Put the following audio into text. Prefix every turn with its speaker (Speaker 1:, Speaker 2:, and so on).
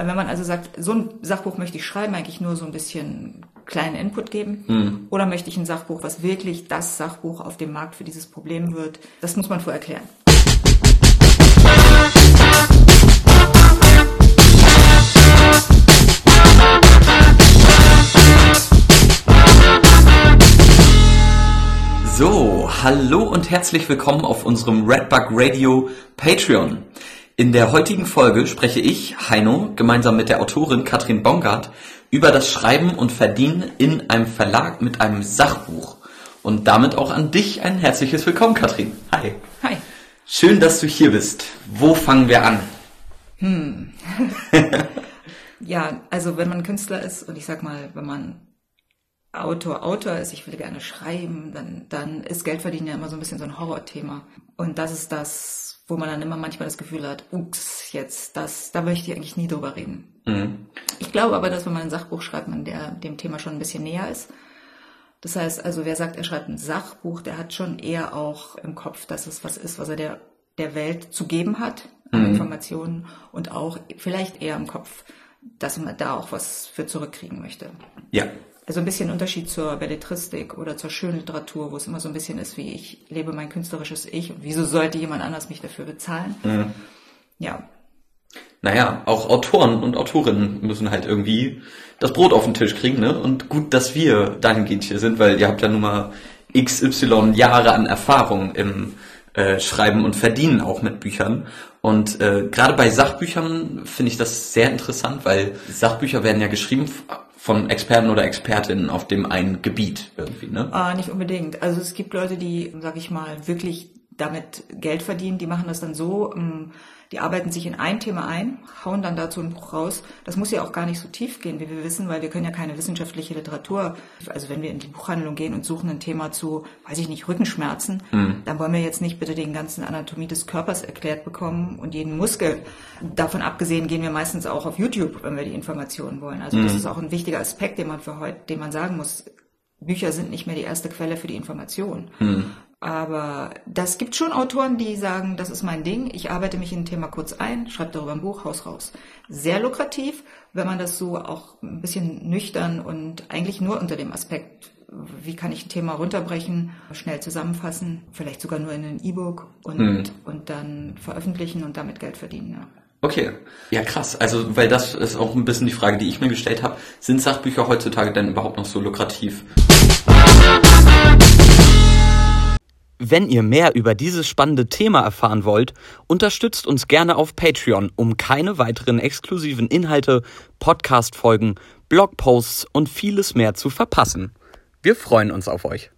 Speaker 1: Wenn man also sagt, so ein Sachbuch möchte ich schreiben, eigentlich nur so ein bisschen kleinen Input geben, mhm. oder möchte ich ein Sachbuch, was wirklich das Sachbuch auf dem Markt für dieses Problem wird, das muss man vorher erklären.
Speaker 2: So, hallo und herzlich willkommen auf unserem Redbug Radio Patreon. In der heutigen Folge spreche ich, Heino, gemeinsam mit der Autorin Katrin Bongard über das Schreiben und Verdienen in einem Verlag mit einem Sachbuch. Und damit auch an dich ein herzliches Willkommen, Katrin. Hi.
Speaker 1: Hi.
Speaker 2: Schön, dass du hier bist. Wo fangen wir an?
Speaker 1: Hm. ja, also wenn man Künstler ist und ich sag mal, wenn man Autor, Autor ist, ich will gerne schreiben, dann, dann ist Geldverdienen ja immer so ein bisschen so ein Horrorthema. Und das ist das, wo man dann immer manchmal das Gefühl hat, ups, jetzt, das, da möchte ich eigentlich nie drüber reden. Mhm. Ich glaube aber, dass wenn man ein Sachbuch schreibt, man der, dem Thema schon ein bisschen näher ist. Das heißt also, wer sagt, er schreibt ein Sachbuch, der hat schon eher auch im Kopf, dass es was ist, was er der, der Welt zu geben hat an mhm. Informationen und auch vielleicht eher im Kopf, dass man da auch was für zurückkriegen möchte.
Speaker 2: Ja,
Speaker 1: also ein bisschen Unterschied zur Belletristik oder zur Schönliteratur, wo es immer so ein bisschen ist, wie ich lebe mein künstlerisches Ich und wieso sollte jemand anders mich dafür bezahlen? Mhm. Ja.
Speaker 2: Naja, auch Autoren und Autorinnen müssen halt irgendwie das Brot auf den Tisch kriegen, ne? Und gut, dass wir dahingehend hier sind, weil ihr habt ja nun mal XY Jahre an Erfahrung im äh, Schreiben und Verdienen auch mit Büchern. Und äh, gerade bei Sachbüchern finde ich das sehr interessant, weil Sachbücher werden ja geschrieben von Experten oder Expertinnen auf dem einen Gebiet irgendwie, ne?
Speaker 1: Ah, nicht unbedingt. Also es gibt Leute, die, sag ich mal, wirklich damit Geld verdienen, die machen das dann so, ähm, die arbeiten sich in ein Thema ein, hauen dann dazu ein Buch raus. Das muss ja auch gar nicht so tief gehen, wie wir wissen, weil wir können ja keine wissenschaftliche Literatur, also wenn wir in die Buchhandlung gehen und suchen ein Thema zu, weiß ich nicht, Rückenschmerzen, mhm. dann wollen wir jetzt nicht bitte den ganzen Anatomie des Körpers erklärt bekommen und jeden Muskel. Davon abgesehen gehen wir meistens auch auf YouTube, wenn wir die Informationen wollen. Also mhm. das ist auch ein wichtiger Aspekt, den man für heute, den man sagen muss. Bücher sind nicht mehr die erste Quelle für die Information. Mhm. Aber das gibt schon Autoren, die sagen, das ist mein Ding, ich arbeite mich in ein Thema kurz ein, schreibe darüber ein Buch, Haus raus. Sehr lukrativ, wenn man das so auch ein bisschen nüchtern und eigentlich nur unter dem Aspekt, wie kann ich ein Thema runterbrechen, schnell zusammenfassen, vielleicht sogar nur in ein E-Book und, hm. und dann veröffentlichen und damit Geld verdienen. Ja.
Speaker 2: Okay, ja krass. Also weil das ist auch ein bisschen die Frage, die ich mir gestellt habe. Sind Sachbücher heutzutage denn überhaupt noch so lukrativ? Wenn ihr mehr über dieses spannende Thema erfahren wollt, unterstützt uns gerne auf Patreon, um keine weiteren exklusiven Inhalte, Podcast-Folgen, Blogposts und vieles mehr zu verpassen. Wir freuen uns auf euch.